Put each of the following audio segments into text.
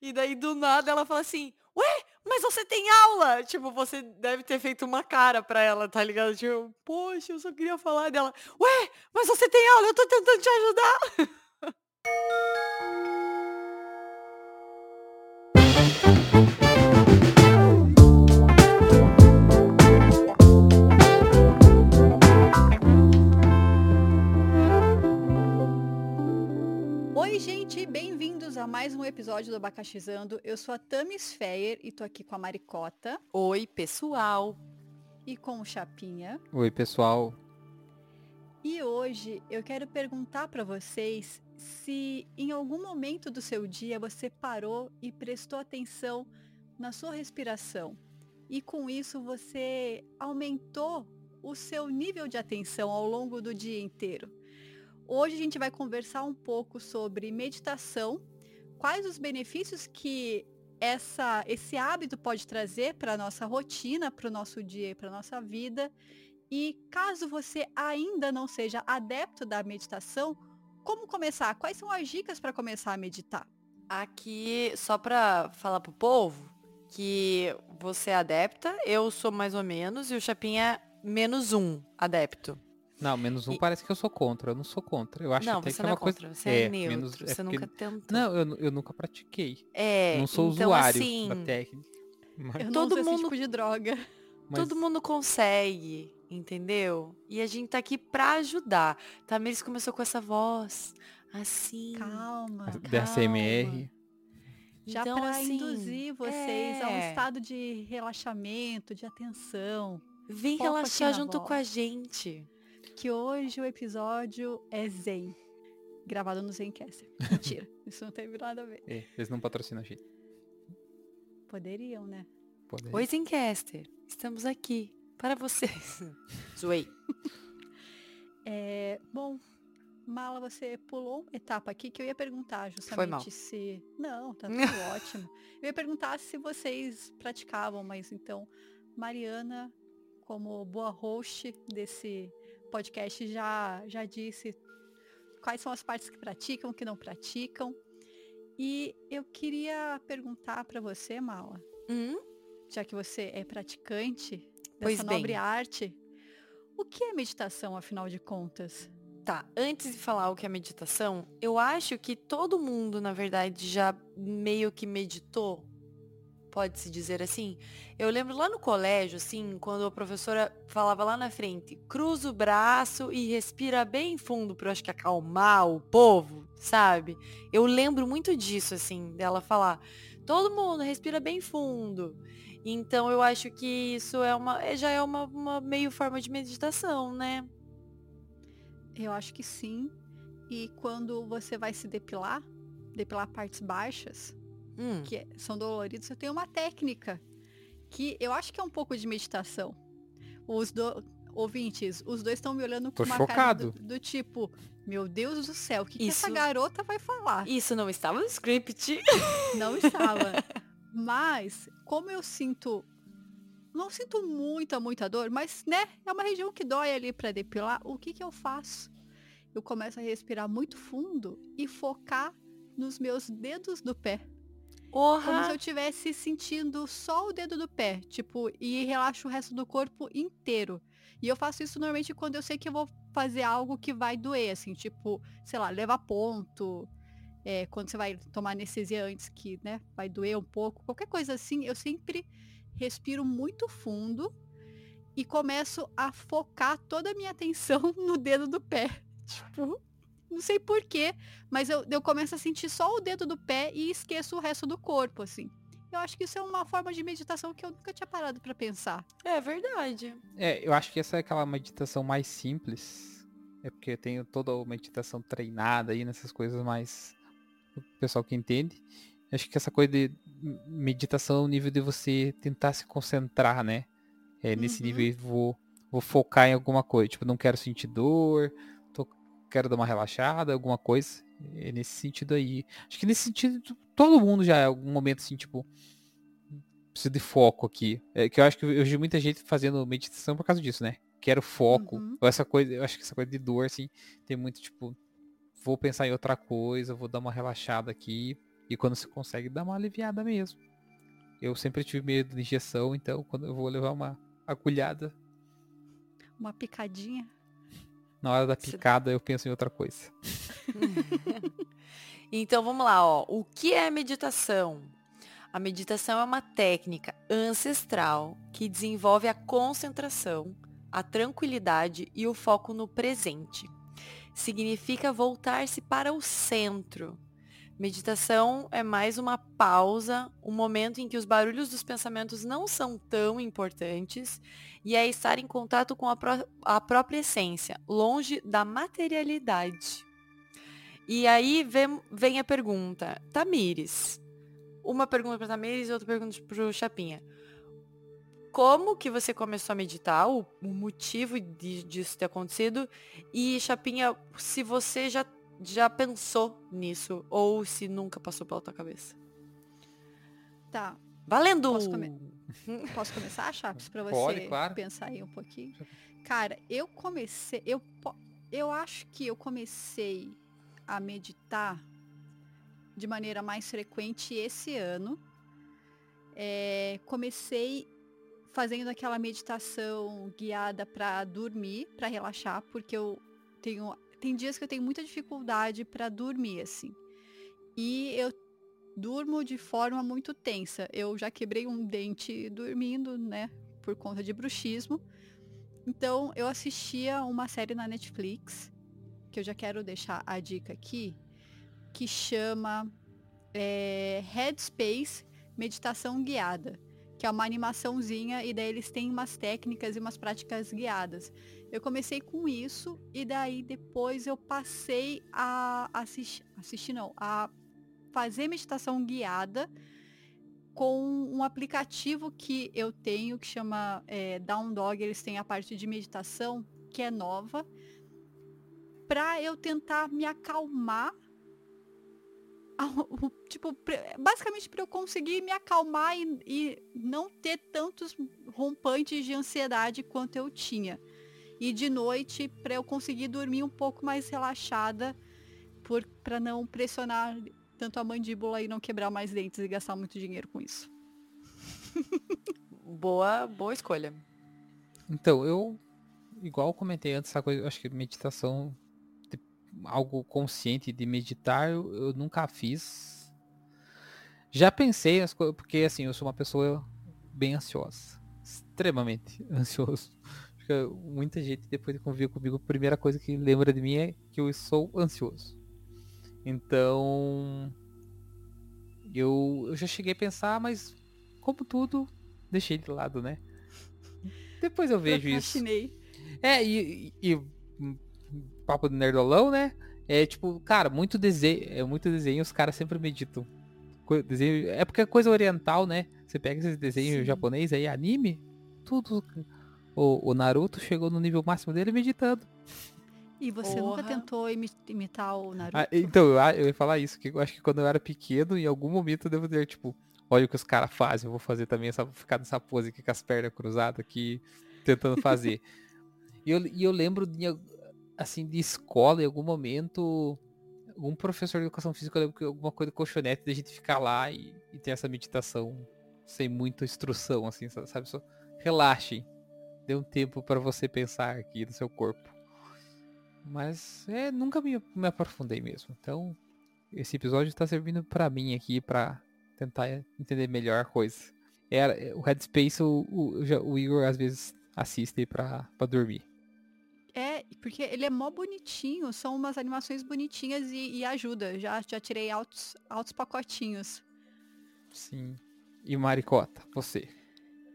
E daí do nada ela fala assim, ué, mas você tem aula? Tipo, você deve ter feito uma cara pra ela, tá ligado? Tipo, poxa, eu só queria falar dela. Ué, mas você tem aula, eu tô tentando te ajudar. a mais um episódio do Abacaxizando. Eu sou a Tamis Feyer e tô aqui com a Maricota Oi, pessoal. e com o Chapinha. Oi, pessoal. E hoje eu quero perguntar para vocês se em algum momento do seu dia você parou e prestou atenção na sua respiração. E com isso você aumentou o seu nível de atenção ao longo do dia inteiro. Hoje a gente vai conversar um pouco sobre meditação, quais os benefícios que essa, esse hábito pode trazer para a nossa rotina, para o nosso dia e para a nossa vida. E caso você ainda não seja adepto da meditação, como começar? Quais são as dicas para começar a meditar? Aqui, só pra falar pro povo, que você é adepta, eu sou mais ou menos, e o Chapinha é menos um adepto. Não, menos um E- parece que eu sou contra. Eu não sou contra. Eu acho não, até você que não é é uma coisa. contra, você é, neutro, menos- é você porque- nunca tentou. Não, eu, eu nunca pratiquei. é, não sou então, usuário assim, da técnica. Mas, Eu Todo mundo- esse tipo de droga. mas- Todo mundo consegue, entendeu? E a gente tá aqui pra ajudar. Tamiris começou com essa voz, assim. Calma. da ACMR. Já Então, para assim, induzir vocês a um é. estado de relaxamento, de atenção. Vem foco relaxar junto com a voz. gente. Que hoje o episódio é Zen. Gravado no Zencaster. Mentira, isso não teve nada a ver. É, eles não patrocinam a gente. Poderiam, né? Pode- Oi, Zencaster. Estamos aqui para vocês. Zoei. É, bom, Mala, você pulou uma etapa aqui que eu ia perguntar Foi mal. justamente se. Não, tá tudo ótimo. Eu ia perguntar se vocês praticavam, mas então, Mariana, como boa host desse podcast, já, já disse quais são as partes que praticam, que não praticam. E eu queria perguntar para você, Mala, Hum? já que você é praticante Pois dessa bem. nobre arte, o que é meditação, afinal de contas? Tá, antes de falar o que é meditação, eu acho que todo mundo, na verdade, já meio que meditou. Pode-se dizer assim? Eu lembro lá no colégio, assim, quando a professora falava lá na frente, cruza o braço e respira bem fundo eu acho que acalmar o povo, sabe? Eu lembro muito disso, assim, dela falar, todo mundo respira bem fundo. Então eu acho que isso é uma, é- já é uma, uma meio forma de meditação, né? Eu acho que sim. E quando você vai se depilar, depilar partes baixas, Hum. que é- são doloridos, eu tenho uma técnica que eu acho que é um pouco de meditação. Os do... ouvintes, os dois estão me olhando com Tô uma cara do, chocado. do tipo, meu Deus do céu, o que, que Isso- essa garota vai falar? Isso não estava no script. Não estava. Mas, como eu sinto. Não sinto muita, muita dor, mas, né, é uma região que dói ali para depilar. O que que eu faço? Eu começo a respirar muito fundo e focar nos meus dedos do pé. Como se eu estivesse sentindo só o dedo do pé, tipo, e relaxo o resto do corpo inteiro. E eu faço isso normalmente quando eu sei que eu vou fazer algo que vai doer, assim, tipo, sei lá, levar ponto, é, quando você vai tomar anestesia antes que, né, vai doer um pouco, qualquer coisa assim, eu sempre respiro muito fundo e começo a focar toda a minha atenção no dedo do pé. Tipo, não sei porquê, mas eu, eu começo a sentir só o dedo do pé e esqueço o resto do corpo, assim. Eu acho que isso é uma forma de meditação que eu nunca tinha parado pra pensar. É verdade. É, eu acho que essa é aquela meditação mais simples. É porque eu tenho toda a meditação treinada aí nessas coisas mais. O pessoal que entende. Acho que essa coisa de meditação é o nível de você tentar se concentrar, né? É, nesse Uhum. nível vou, vou focar em alguma coisa. Tipo, não quero sentir dor, quero dar uma relaxada, alguma coisa. É nesse sentido aí. Acho que nesse sentido, todo mundo já em algum momento assim, tipo, preciso de foco aqui. É que eu acho que eu vejo muita gente fazendo meditação por causa disso, né? Quero foco. Uhum. Essa coisa, eu acho que essa coisa de dor, assim, tem muito, tipo, vou pensar em outra coisa, vou dar uma relaxada aqui. E quando você consegue, dá uma aliviada mesmo. Eu sempre tive medo de injeção, então quando eu vou levar uma agulhada. Uma picadinha. Na hora da picada eu penso em outra coisa. então vamos lá, ó. O que é meditação? A meditação é uma técnica ancestral que desenvolve a concentração, a tranquilidade e o foco no presente. Significa voltar-se para o centro. Meditação é mais uma pausa, um momento em que os barulhos dos pensamentos não são tão importantes e é estar em contato com a, pró a própria essência, longe da materialidade. E aí vem, vem a pergunta, Tamires, uma pergunta para Tamires e outra pergunta para o Chapinha. Como que você começou a meditar, o, o motivo de, disso ter acontecido? E Chapinha, se você já, já pensou nisso ou se nunca passou pela tua cabeça? Tá. Valendo! Posso, come... Posso começar, Chaps, para você Pode, claro. pensar aí um pouquinho? Cara, eu comecei, eu, eu acho que eu comecei a meditar de maneira mais frequente esse ano. É, comecei fazendo aquela meditação guiada para dormir, para relaxar, porque eu tenho tem dias que eu tenho muita dificuldade para dormir assim. E eu durmo de forma muito tensa. Eu já quebrei um dente dormindo, né, por conta de bruxismo. Então, eu assistia uma série na Netflix, que eu já quero deixar a dica aqui, que chama é, Headspace Meditação Guiada, que é uma animaçãozinha e daí eles têm umas técnicas e umas práticas guiadas. Eu comecei com isso e daí depois eu passei a assistir, assistir não, a fazer meditação guiada com um aplicativo que eu tenho que chama é, Down Dog. Eles têm a parte de meditação que é nova para eu tentar me acalmar tipo, basicamente para eu conseguir me acalmar e, e, não ter tantos rompantes de ansiedade quanto eu tinha. E de noite para eu conseguir dormir um pouco mais relaxada para não pressionar tanto a mandíbula e não quebrar mais dentes e gastar muito dinheiro com isso. boa, boa escolha. Então, eu igual comentei antes, essa coisa, acho que meditação algo consciente de meditar, eu, eu nunca fiz. Já pensei as coisas, porque assim, eu sou uma pessoa bem ansiosa. Extremamente ansioso. muita gente, depois de conviver comigo, a primeira coisa que lembra de mim é que eu sou ansioso. Então. Eu, eu já cheguei a pensar, mas como tudo, deixei de lado, né? Depois eu vejo isso. É, e, e, papo do nerdolão, né? É tipo, cara, muito desenho, é muito desenho, os caras sempre meditam. Desenho, é porque é coisa oriental, né? Você pega esses desenhos Sim. japonês aí, anime, tudo. O, o, Naruto chegou no nível máximo dele meditando. E você Porra. nunca tentou imitar o Naruto? Ah, então, eu, eu ia falar isso, que eu acho que quando eu era pequeno, em algum momento eu devo ter, tipo, olha o que os caras fazem, eu vou fazer também, essa, ficar nessa pose aqui com as pernas cruzadas aqui, tentando fazer. e, eu, e eu lembro de assim, de escola, em algum momento, algum professor de educação física, alguma coisa colchonete, da gente ficar lá e, e ter essa meditação sem muita instrução, assim, sabe? Só relaxem. Dê um tempo para você pensar aqui no seu corpo. Mas é, nunca me, me aprofundei mesmo. Então, esse episódio está servindo para mim aqui para tentar entender melhor a coisa. É, o Headspace o, o, o Igor às vezes assiste para dormir. Porque ele é mó bonitinho, são umas animações bonitinhas e, e ajuda. Já, já tirei altos, altos pacotinhos. Sim. E Maricota, você?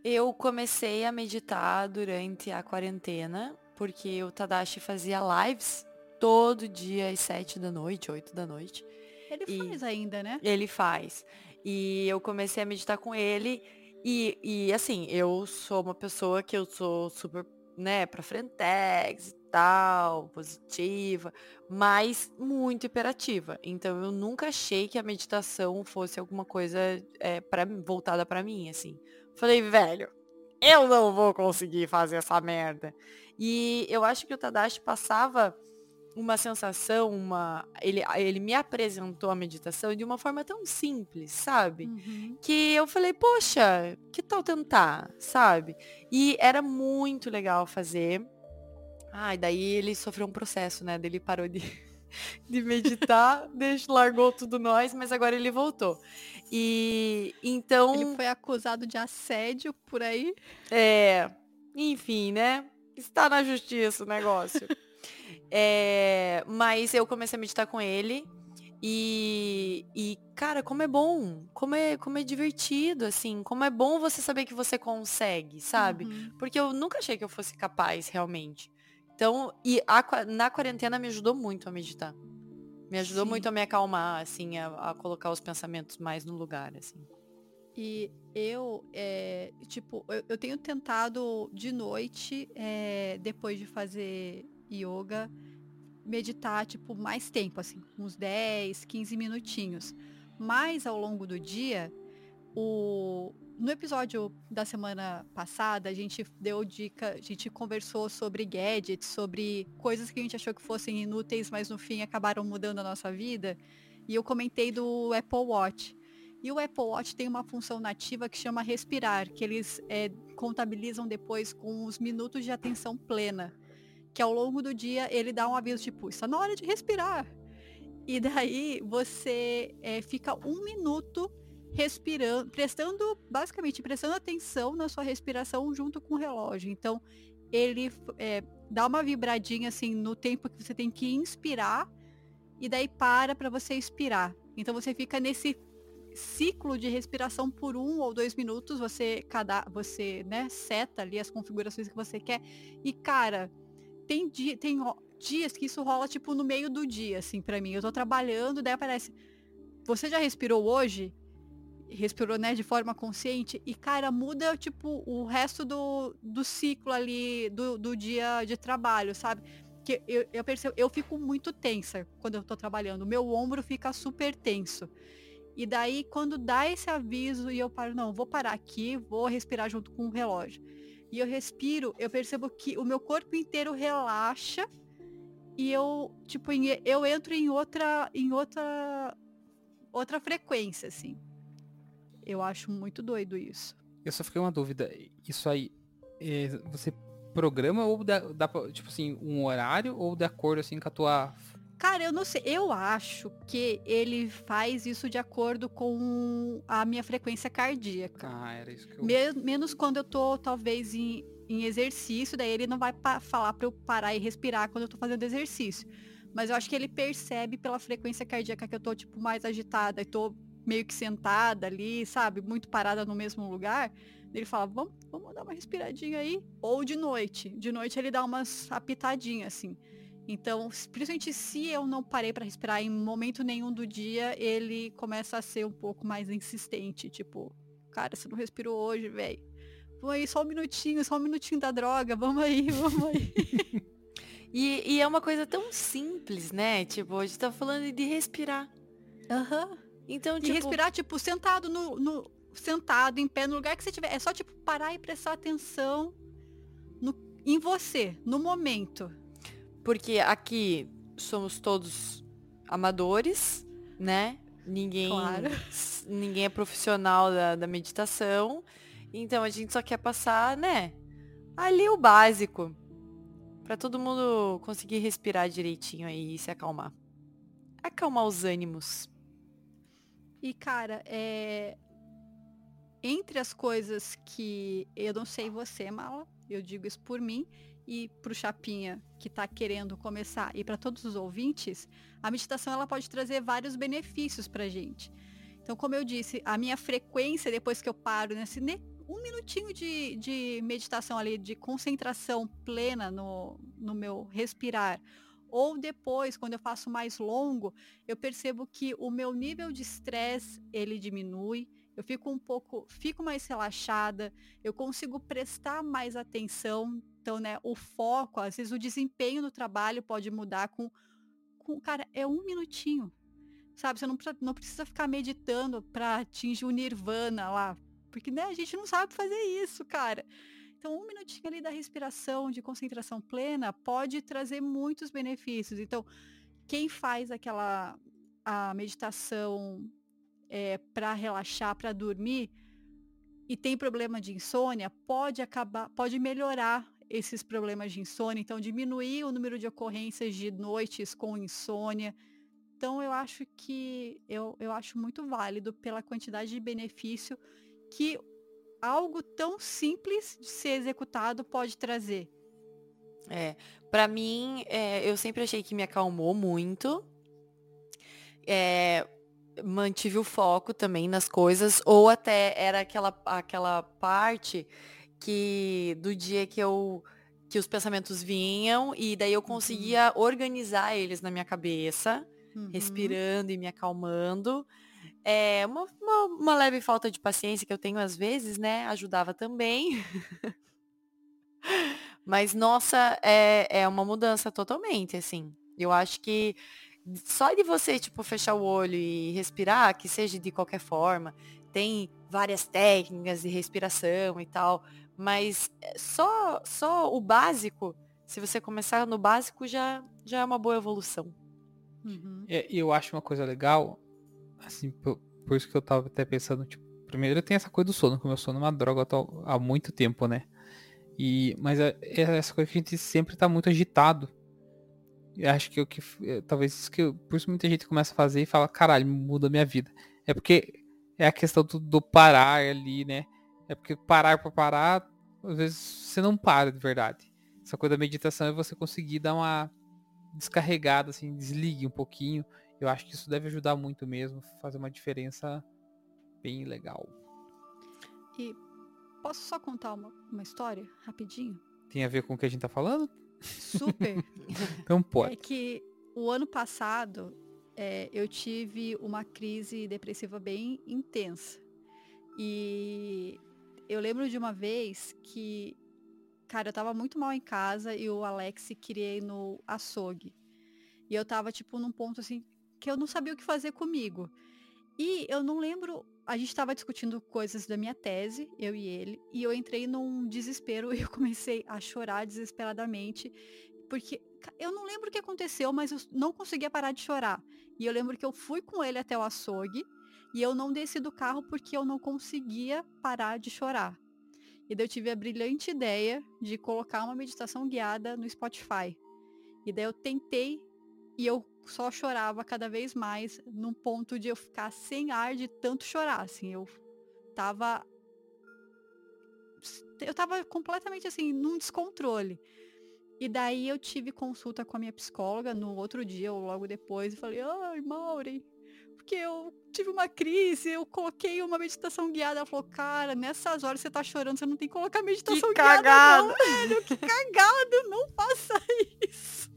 Eu comecei a meditar durante a quarentena, porque o Tadashi fazia lives todo dia às sete da noite, oito da noite. Ele e faz ainda, né? Ele faz. E eu comecei a meditar com ele. E, e assim, eu sou uma pessoa que eu sou super né, pra frentex e tal, positiva, mas muito hiperativa. Então eu nunca achei que a meditação fosse alguma coisa é, pra, voltada para mim, assim. Falei, velho, eu não vou conseguir fazer essa merda. E eu acho que o Tadashi passava uma sensação, uma. Ele, ele me apresentou a meditação de uma forma tão simples, sabe? Uhum. Que eu falei, poxa, que tal tentar, sabe? E era muito legal fazer. Ah, e daí ele sofreu um processo, né? Ele parou de, de meditar, deixa, largou tudo nós, mas agora ele voltou. E então. Ele foi acusado de assédio por aí. É. Enfim, né? Está na justiça o negócio. É, mas eu comecei a meditar com ele. E, e, cara, como é bom, como é, como é divertido, assim, como é bom você saber que você consegue, sabe? Uhum. Porque eu nunca achei que eu fosse capaz, realmente. Então, e a, na quarentena me ajudou muito a meditar. Me ajudou Sim. muito a me acalmar, assim, a, a colocar os pensamentos mais no lugar, assim. E eu, é, tipo, eu, eu tenho tentado de noite, é, depois de fazer yoga, meditar, tipo, mais tempo, assim, uns 10, 15 minutinhos. Mas ao longo do dia, o... no episódio da semana passada, a gente deu dica, a gente conversou sobre gadgets, sobre coisas que a gente achou que fossem inúteis, mas no fim acabaram mudando a nossa vida. E eu comentei do Apple Watch. E o Apple Watch tem uma função nativa que chama respirar, que eles é, contabilizam depois com os minutos de atenção plena. Que ao longo do dia ele dá um aviso tipo, está na hora de respirar. E daí você é, fica um minuto respirando, prestando, basicamente, prestando atenção na sua respiração junto com o relógio. Então, ele é, dá uma vibradinha assim no tempo que você tem que inspirar e daí para para você expirar. Então você fica nesse ciclo de respiração por um ou dois minutos, você cada você né seta ali as configurações que você quer e cara tem tem dias que isso rola tipo no meio do dia assim para mim eu tô trabalhando daí aparece você já respirou hoje respirou né de forma consciente e cara muda tipo o resto do, do ciclo ali do, do dia de trabalho sabe que eu, eu percebo eu fico muito tensa quando eu tô trabalhando o meu ombro fica super tenso e daí, quando dá esse aviso e eu paro, não, vou parar aqui, vou respirar junto com o relógio. E eu respiro, eu percebo que o meu corpo inteiro relaxa e eu, tipo, eu entro em outra, em outra, outra frequência, assim. Eu acho muito doido isso. Eu só fiquei uma dúvida. Isso aí, é, você programa ou dá, dá, tipo assim, um horário ou de acordo assim com a tua Cara, eu não sei. Eu acho que ele faz isso de acordo com a minha frequência cardíaca. Ah, era isso que eu... Men menos quando eu tô, talvez, em, em exercício, daí ele não vai falar para eu parar e respirar quando eu tô fazendo exercício. Mas eu acho que ele percebe pela frequência cardíaca que eu tô, tipo, mais agitada e tô meio que sentada ali, sabe? Muito parada no mesmo lugar. Ele fala, vamos, vamos dar uma respiradinha aí. Ou de noite. De noite ele dá umas apitadinhas, assim. Então, principalmente se eu não parei para respirar em momento nenhum do dia, ele começa a ser um pouco mais insistente. Tipo, cara, você não respirou hoje, velho. Vamos aí, só um minutinho, só um minutinho da droga, vamos aí, vamos aí. e, e, é uma coisa tão simples, né? Tipo, a gente tá falando de respirar. Aham. Uhum. Então, e tipo... respirar, tipo, sentado no, no, Sentado, em pé, no lugar que você tiver. É só, tipo, parar e prestar atenção no, em você, no momento. Porque aqui somos todos amadores, né? Ninguém, claro. ninguém é profissional da, da meditação. Então a gente só quer passar, né? Ali o básico. para todo mundo conseguir respirar direitinho aí e se acalmar. Acalmar os ânimos. E cara, é... entre as coisas que eu não sei você, Mala, eu digo isso por mim, e para o Chapinha que está querendo começar e para todos os ouvintes, a meditação ela pode trazer vários benefícios para gente. Então, como eu disse, a minha frequência depois que eu paro nesse um minutinho de, de meditação ali, de concentração plena no, no meu respirar, ou depois, quando eu faço mais longo, eu percebo que o meu nível de estresse ele diminui, eu fico um pouco, fico mais relaxada, eu consigo prestar mais atenção, então, né, o foco, às vezes o desempenho no trabalho pode mudar com, com cara, é um minutinho, sabe? Você não, não precisa ficar meditando para atingir o nirvana lá, porque, né, a gente não sabe fazer isso, cara. Então, um minutinho ali da respiração, de concentração plena, pode trazer muitos benefícios. Então, quem faz aquela a meditação é, para relaxar, para dormir, e tem problema de insônia, pode acabar, pode melhorar esses problemas de insônia, então diminuir o número de ocorrências de noites com insônia. Então eu acho que eu, eu acho muito válido pela quantidade de benefício que algo tão simples de ser executado pode trazer. É, para mim, é, eu sempre achei que me acalmou muito. É, mantive o foco também nas coisas, ou até era aquela, aquela parte que do dia que eu que os pensamentos vinham e daí eu conseguia uhum. organizar eles na minha cabeça, uhum. respirando e me acalmando. É uma, uma, uma, leve falta de paciência que eu tenho às vezes, né? Ajudava também. Mas, nossa, é, é uma mudança totalmente, assim. Eu acho que só de você, tipo, fechar o olho e respirar, que seja de qualquer forma, tem várias técnicas de respiração e tal, mas é, só, só o básico, se você começar no básico, já, já é uma boa evolução. Uhum. É, eu acho uma coisa legal, assim, por, por, isso que eu tava até pensando, tipo, primeiro tem essa coisa do sono, que o meu sono é uma droga há muito tempo, né? E, mas é, é essa coisa que a gente sempre tá muito agitado. Eu acho que o que é, talvez isso que eu, por isso muita gente começa a fazer e fala, caralho, muda a minha vida. É porque é a questão do, do parar ali, né? É porque parar para parar, às vezes você não para de verdade. Essa coisa da meditação é você conseguir dar uma descarregada, assim, desligue um pouquinho. Eu acho que isso deve ajudar muito mesmo, fazer uma diferença bem legal. E posso só contar uma, uma história rapidinho? Tem a ver com o que a gente tá falando? Super. então pode. É que o ano passado é, eu tive uma crise depressiva bem intensa. E eu lembro de uma vez que, cara, eu tava muito mal em casa e o Alex queria ir no açougue. E eu tava, tipo, num ponto assim que eu não sabia o que fazer comigo. E eu não lembro, a gente estava discutindo coisas da minha tese, eu e ele, e eu entrei num desespero e eu comecei a chorar desesperadamente, porque eu não lembro o que aconteceu, mas eu não conseguia parar de chorar. E eu lembro que eu fui com ele até o açougue e eu não desci do carro porque eu não conseguia parar de chorar. E daí eu tive a brilhante ideia de colocar uma meditação guiada no Spotify. E daí eu tentei e eu só chorava cada vez mais, num ponto de eu ficar sem ar de tanto chorar, assim, eu tava eu tava completamente assim, num descontrole. E daí eu tive consulta com a minha psicóloga no outro dia ou logo depois e falei: "Ai, Maureen, porque eu tive uma crise, eu coloquei uma meditação guiada. Ela falou, cara, nessas horas você tá chorando, você não tem que colocar meditação que guiada, cagada. não, velho. Que cagada, não faça isso.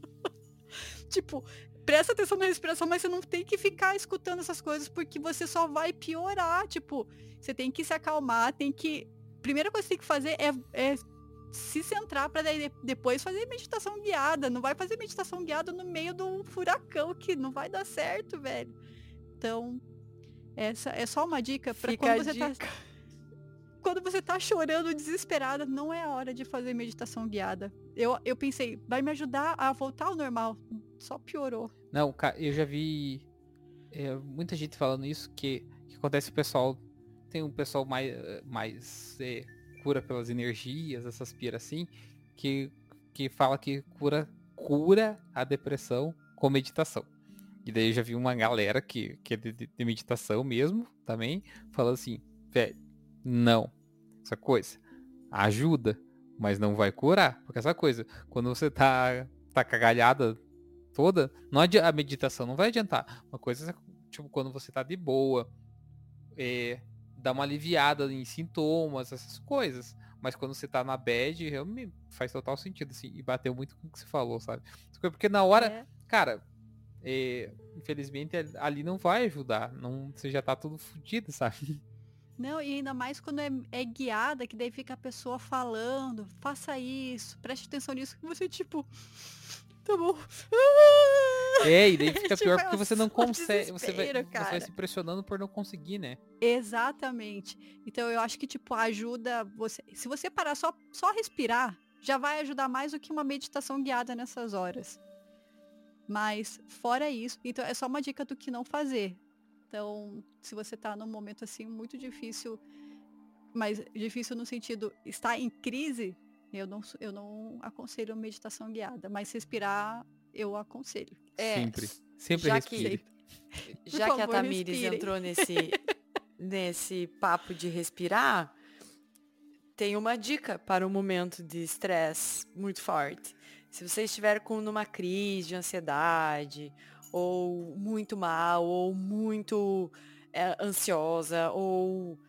tipo, presta atenção na respiração, mas você não tem que ficar escutando essas coisas porque você só vai piorar. Tipo, você tem que se acalmar, tem que. Primeira coisa que você tem que fazer é, é se centrar para depois fazer meditação guiada. Não vai fazer meditação guiada no meio do furacão que não vai dar certo, velho. Então, essa é só uma dica para quando você tá dica. tá quando você tá chorando desesperada, não é a hora de fazer meditação guiada. Eu, eu pensei, vai me ajudar a voltar ao normal. Só piorou. Não, eu já vi é, muita gente falando isso, que, que acontece o pessoal. Tem um pessoal mais, mais é, cura pelas energias, essas piras assim, que, que fala que cura, cura a depressão com meditação. E daí eu já vi uma galera que, que é de, de meditação mesmo, também, falando assim, velho, não. Essa coisa ajuda, mas não vai curar. Porque essa coisa, quando você tá, tá cagalhada toda, não a meditação não vai adiantar. Uma coisa é, tipo, quando você tá de boa, é, dá uma aliviada em sintomas, essas coisas. Mas quando você tá na bad, realmente faz total sentido, assim. E bateu muito com o que você falou, sabe? Porque na hora, é. cara, é, infelizmente ali não vai ajudar. Não, você já tá tudo fodido, sabe? Não, e ainda mais quando é, é, guiada, que daí fica a pessoa falando, faça isso, preste atenção nisso, que você tipo. Tá bom. É, e daí fica Tipo, pior é porque você não consegue. Você vai, você vai se pressionando por não conseguir, né? Exatamente. Então eu acho que, tipo, ajuda você. Se você parar só, só respirar, já vai ajudar mais do que uma meditação guiada nessas horas. Mas, fora isso, então é só uma dica do que não fazer. Então, se você tá num momento assim muito difícil, mas difícil no sentido, está em crise, eu não, eu não aconselho meditação guiada. Mas respirar, eu aconselho. É, Sempre. Sempre já que- respire. Já Por que a favor, Tamires respirem. entrou nesse, nesse papo de respirar, tem uma dica para um momento de estresse muito forte. Se você estiver com numa crise de ansiedade, ou muito mal, ou muito é, ansiosa, ou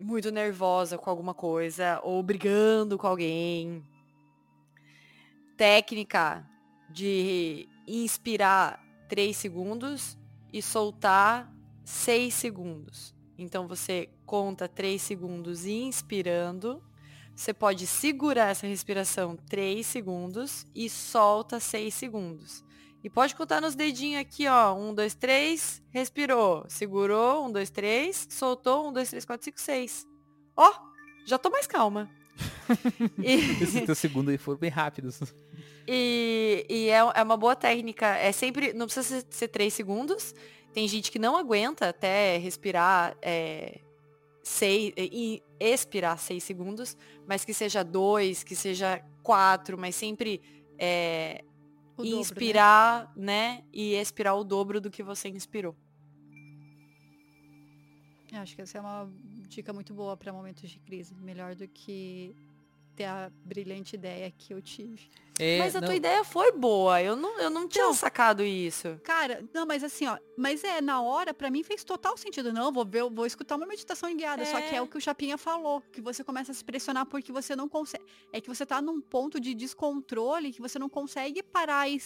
muito nervosa com alguma coisa, ou brigando com alguém. Técnica de inspirar 3 segundos e soltar 6 segundos. Então você conta 3 segundos inspirando. Você pode segurar essa respiração 3 segundos e solta 6 segundos. E pode contar nos dedinhos aqui, ó. 1, 2, 3, respirou. Segurou, 1, 2, 3, soltou, 1, 2, 3, 4, 5, 6. Ó, já tô mais calma. E- Esse teu segundo aí foram bem rápidos. e, e é, é uma boa técnica. É sempre. Não precisa ser, ser três segundos. Tem gente que não aguenta até respirar é, seis, e expirar seis segundos, mas que seja dois, que seja quatro, mas sempre é, O dobro, né? inspirar, né? E expirar o dobro do que você inspirou. Eu Acho que essa é uma dica muito boa para momentos de crise. Melhor do que ter a brilhante ideia que eu tive. É, mas a não, tua ideia foi boa. Eu não, eu não tinha Não. sacado isso. Cara, não, mas assim, ó, mas é, na hora, pra mim fez total sentido. Não, vou ver, vou escutar uma meditação guiada. Só que É. é o que o Chapinha falou, que você começa a se pressionar porque você não consegue. É que você tá num ponto de descontrole que você não consegue parar e,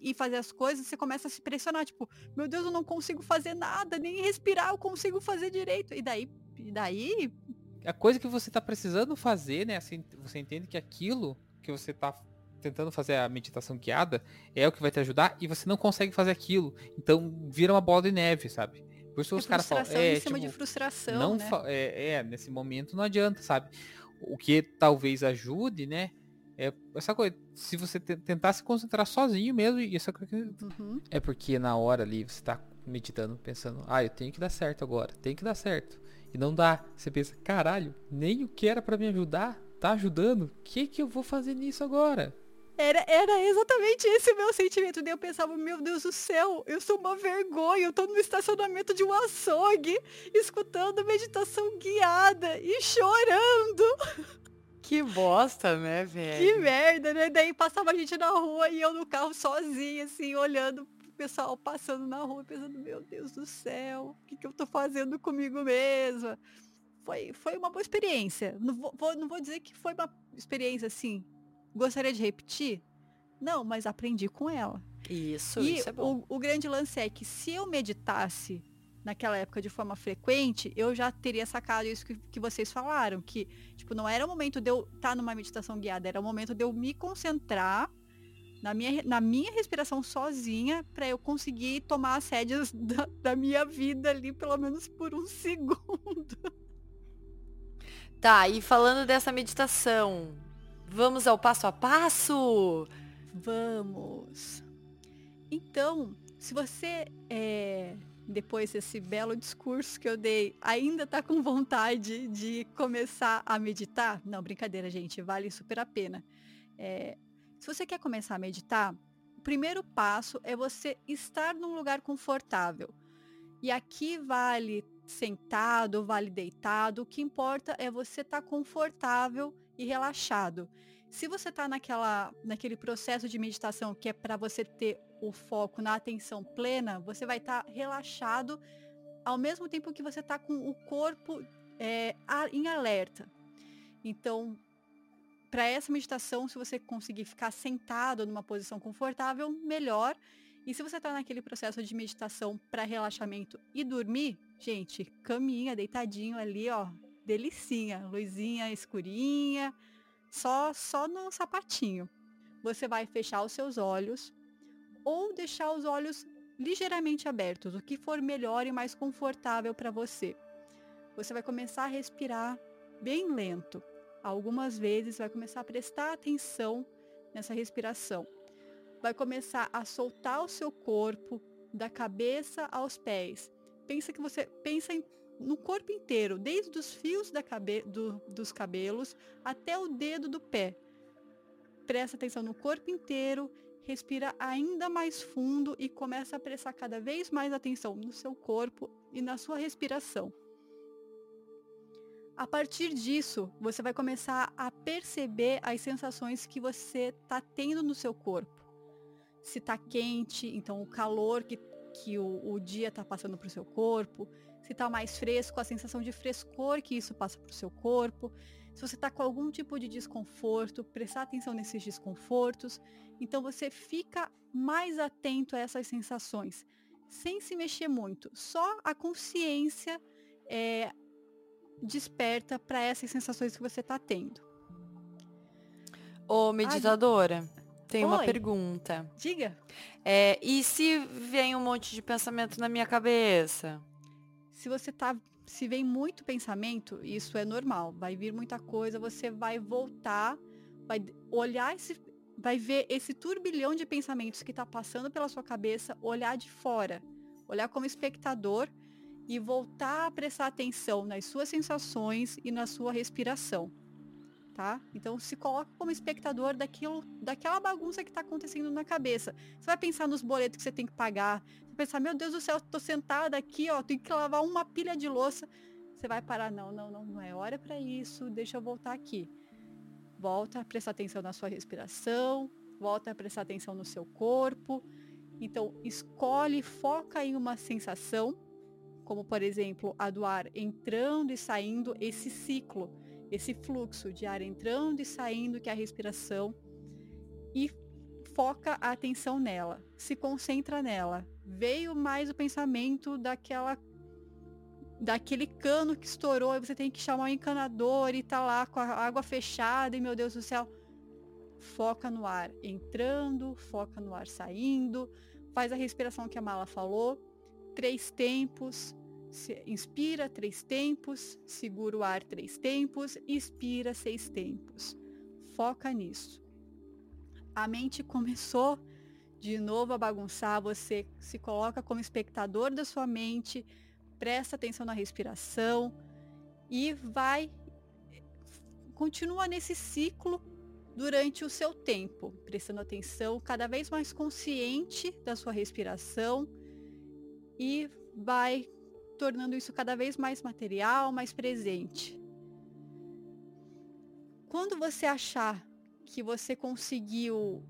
e fazer as coisas, você começa a se pressionar, tipo, meu Deus, eu não consigo fazer nada, nem respirar eu consigo fazer direito. E daí, e daí, a coisa que você tá precisando fazer, né? Assim, você entende que aquilo que você tá tentando fazer a meditação guiada é o que vai te ajudar e você não consegue fazer aquilo. Então vira uma bola de neve, sabe? Por isso é os caras falam, é, em cima tipo, de frustração, não né? é, é, nesse momento não adianta, sabe? O que talvez ajude, né? É essa coisa, se você te- tentar se concentrar sozinho mesmo, essa coisa Uhum. é porque na hora ali você tá meditando, pensando, ah, eu tenho que dar certo agora, tem que dar certo. E não dá. Você pensa, caralho, nem o que era pra me ajudar tá ajudando. O que que eu vou fazer nisso agora? Era, era exatamente esse o meu sentimento. Daí eu pensava, meu Deus do céu, eu sou uma vergonha. Eu tô no estacionamento de um açougue, escutando meditação guiada e chorando. Que bosta, né, Que velho? merda, né? Daí passava a gente na rua e eu no carro sozinha, assim, olhando pro pessoal passando na rua, pensando, meu Deus do céu, o que, que eu tô fazendo comigo mesma? Foi, foi uma boa experiência. Não vou, vou- não vou dizer que foi uma experiência assim. Gostaria de repetir? Não, mas aprendi com ela. Isso, e isso é bom. o, o grande lance é que se eu meditasse naquela época de forma frequente, eu já teria sacado isso que, que vocês falaram, que tipo, não era o momento de eu estar numa meditação guiada, era o momento de eu me concentrar na minha, na minha respiração sozinha para eu conseguir tomar as rédeas da, da minha vida ali, pelo menos por um segundo. Tá, e falando dessa meditação, vamos ao passo a passo? Vamos. Então, se você, é, depois desse belo discurso que eu dei, ainda tá com vontade de começar a meditar, não, brincadeira, gente, vale super a pena. É, se você quer começar a meditar, o primeiro passo é você estar num lugar confortável. E aqui vale sentado, vale deitado, o que importa é você estar confortável e relaxado. Se você está naquela, naquele processo de meditação que é para você ter o foco na atenção plena, você vai estar relaxado ao mesmo tempo que você está com o corpo é, em alerta. Então, para essa meditação, se você conseguir ficar sentado numa posição confortável, melhor. E se você está naquele processo de meditação para relaxamento e dormir, gente, caminha deitadinho ali, ó, delicinha, luzinha escurinha, só só no sapatinho. Você vai fechar os seus olhos. ou deixar os olhos ligeiramente abertos, o que for melhor e mais confortável para você. Você vai começar a respirar bem lento. Algumas vezes vai começar a prestar atenção nessa respiração. Vai começar a soltar o seu corpo da cabeça aos pés. Pensa que você pensa em, no corpo inteiro, desde os fios da cabe, do, dos cabelos até o dedo do pé. Presta atenção no corpo inteiro, respira ainda mais fundo e começa a prestar cada vez mais atenção no seu corpo e na sua respiração. A partir disso, você vai começar a perceber as sensações que você está tendo no seu corpo. Se está quente, então o calor que, que o, o dia está passando para o seu corpo. Se está mais fresco, a sensação de frescor que isso passa para o seu corpo. Se você está com algum tipo de desconforto, prestar atenção nesses desconfortos. Então você fica mais atento a essas sensações, sem se mexer muito. Só a consciência é, desperta para essas sensações que você está tendo. Ô, meditadora, tem uma pergunta. Diga. É, e se vem um monte de pensamento na minha cabeça? Se você tá se vem muito pensamento, isso é normal. Vai vir muita coisa, você vai voltar, vai olhar esse, vai ver esse turbilhão de pensamentos que está passando pela sua cabeça, olhar de fora, olhar como espectador e voltar a prestar atenção nas suas sensações e na sua respiração. Tá? Então se coloca como espectador daquilo, daquela bagunça que está acontecendo na cabeça. Você vai pensar nos boletos que você tem que pagar. Você vai pensar, meu Deus do céu, estou sentada aqui, ó, tenho que lavar uma pilha de louça. Você vai parar, não, não, não, não é hora para isso, deixa eu voltar aqui. Volta a prestar atenção na sua respiração, volta a prestar atenção no seu corpo. Então, escolhe, foca em uma sensação como por exemplo a do ar entrando e saindo, esse ciclo, esse fluxo de ar entrando e saindo, que é a respiração, e foca a atenção nela, se concentra nela. Veio mais o pensamento daquela daquele cano que estourou, e você tem que chamar o encanador e tá lá com a água fechada e meu Deus do céu. Foca no ar entrando, foca no ar saindo, faz a respiração que a Mala falou três tempos, inspira três tempos, segura o ar três tempos, expira seis tempos. Foca nisso. A mente começou de novo a bagunçar, você se coloca como espectador da sua mente, presta atenção na respiração e vai continua nesse ciclo durante o seu tempo, prestando atenção cada vez mais consciente da sua respiração e vai tornando isso cada vez mais material, mais presente. Quando você achar que você conseguiu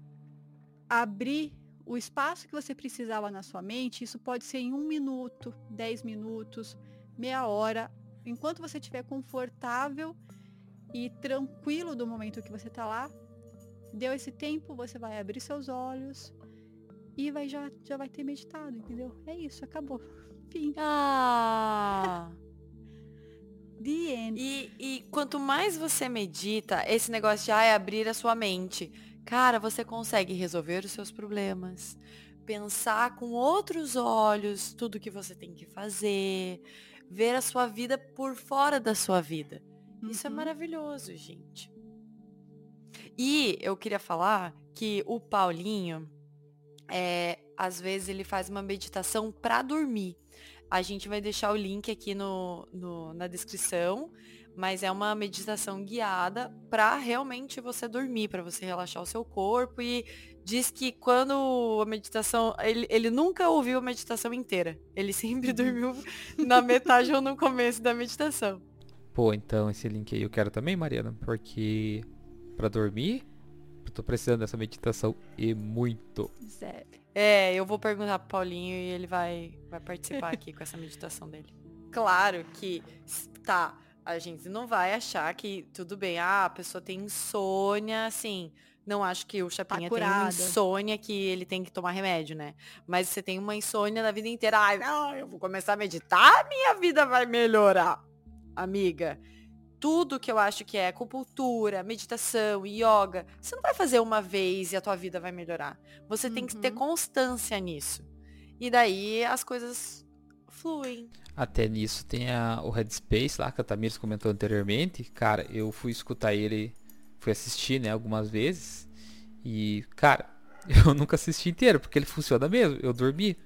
abrir o espaço que você precisava na sua mente, isso pode ser em um minuto, dez minutos, meia hora, enquanto você estiver confortável e tranquilo do momento que você está lá, deu esse tempo, você vai abrir seus olhos e vai já, já vai ter meditado, entendeu? É isso, acabou. Fim. Ah! The end. E, e quanto mais você medita, esse negócio de ah, é abrir a sua mente, cara, você consegue resolver os seus problemas, pensar com outros olhos tudo que você tem que fazer, ver a sua vida por fora da sua vida. Uhum. Isso é uhum. maravilhoso, gente. E eu queria falar que o Paulinho, é, às vezes ele faz uma meditação para dormir. A gente vai deixar o link aqui no, no na descrição, mas é uma meditação guiada para realmente você dormir, para você relaxar o seu corpo e diz que quando a meditação, ele, ele nunca ouviu a meditação inteira. Ele sempre uhum. dormiu na metade ou no começo da meditação. Pô, então esse link aí eu quero também, Mariana, porque para dormir tô precisando dessa meditação e muito. Sério. É, eu vou perguntar pro Paulinho e ele vai, vai participar aqui com essa meditação dele. Claro que, tá, a gente não vai achar que tudo bem, ah, a pessoa tem insônia, assim, não acho que o Chapinha tá tem uma insônia que ele tem que tomar remédio, né? Mas você tem uma insônia na vida inteira, ai, não, eu vou começar a meditar, minha vida vai melhorar. Amiga, tudo que eu acho que é acupuntura, meditação, yoga, você não vai fazer uma vez e a tua vida vai melhorar. Você uhum. tem que ter uhum. constância nisso. E daí as coisas fluem. Até nisso tem a, o Headspace lá, que a Tamires comentou anteriormente. Cara, eu fui escutar ele, fui assistir, né, algumas vezes. E, cara, eu nunca assisti inteiro, porque ele funciona mesmo. Eu dormi.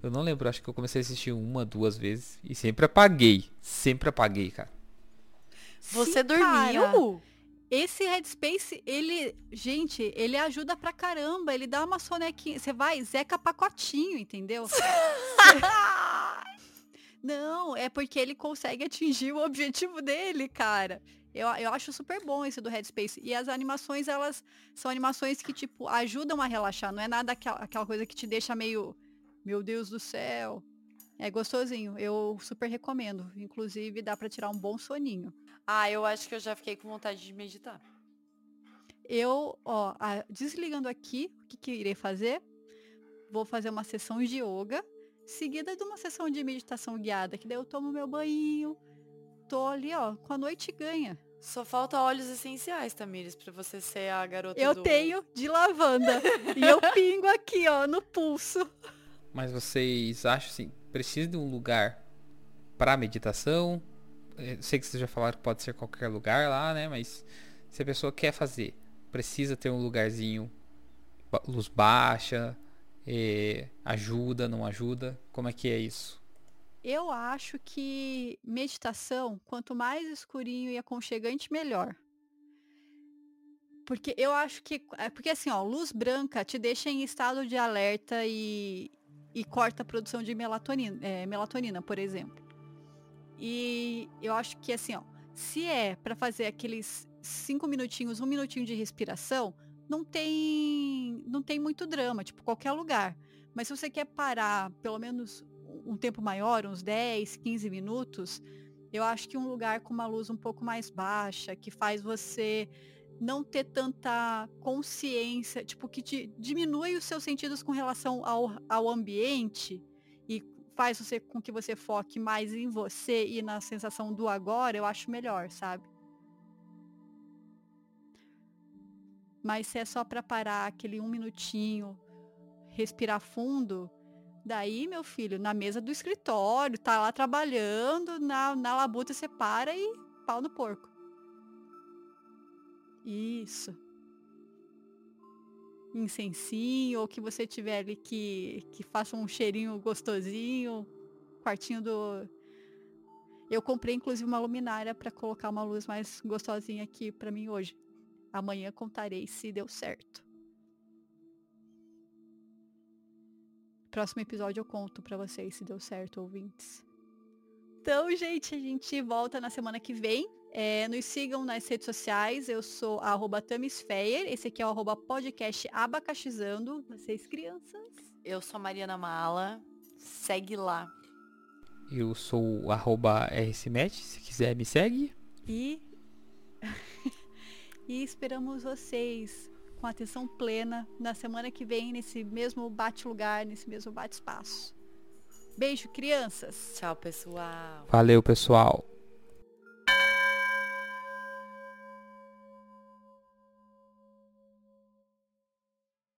Eu não lembro, acho que eu comecei a assistir uma, duas vezes. E sempre apaguei. Sempre apaguei, cara. Você Sim, dormiu? Cara, esse Headspace, ele, gente, ele ajuda pra caramba. Ele dá uma sonequinha. Você vai, zeca pacotinho, entendeu? Não, é porque ele consegue atingir o objetivo dele, cara. Eu, eu acho super bom esse do Headspace. E as animações, elas são animações que, tipo, ajudam a relaxar. Não é nada aquela, aquela coisa que te deixa meio, meu Deus do céu. É gostosinho. Eu super recomendo. Inclusive, dá para tirar um bom soninho. Ah, eu acho que eu já fiquei com vontade de meditar. Eu, ó, desligando aqui, o que, que irei fazer? Vou fazer uma sessão de yoga, seguida de uma sessão de meditação guiada, que daí eu tomo meu banho, tô ali, ó, com a noite ganha. Só falta óleos essenciais, Tamires, para você ser a garota Eu do... tenho de lavanda. e eu pingo aqui, ó, no pulso. Mas vocês acham assim, precisa de um lugar para meditação? Eu sei que vocês já falaram que pode ser qualquer lugar lá, né? Mas se a pessoa quer fazer, precisa ter um lugarzinho, luz baixa, eh, ajuda, não ajuda? Como é que é isso? Eu acho que meditação, quanto mais escurinho e aconchegante, melhor. Porque eu acho que. É porque assim, ó, luz branca te deixa em estado de alerta e, e corta a produção de melatonina, é, melatonina, por exemplo. E eu acho que assim, ó, se é para fazer aqueles cinco minutinhos, um minutinho de respiração, não tem, não tem muito drama, tipo qualquer lugar. Mas se você quer parar pelo menos um tempo maior, uns 10, 15 minutos, eu acho que um lugar com uma luz um pouco mais baixa, que faz você não ter tanta consciência, tipo, que te diminui os seus sentidos com relação ao, ao ambiente e faz você com que você foque mais em você e na sensação do agora, eu acho melhor, sabe? Mas se é só para parar aquele um minutinho, respirar fundo, Daí, meu filho, na mesa do escritório, tá lá trabalhando, na, na labuta você para e pau no porco. Isso. Incensinho, ou que você tiver ali que, que faça um cheirinho gostosinho. Quartinho do. Eu comprei inclusive uma luminária para colocar uma luz mais gostosinha aqui para mim hoje. Amanhã contarei se deu certo. Próximo episódio eu conto para vocês se deu certo, ouvintes. Então, gente, a gente volta na semana que vem. É, nos sigam nas redes sociais. Eu sou a Tamisfeyer. Esse aqui é o arroba podcast Abacaxizando. Vocês, crianças. Eu sou a Mariana Mala. Segue lá. Eu sou o arroba RCMet. Se quiser, me segue. E... e esperamos vocês com atenção plena na semana que vem, nesse mesmo bate-lugar, nesse mesmo bate-espaço. Beijo, crianças. Tchau, pessoal. Valeu, pessoal.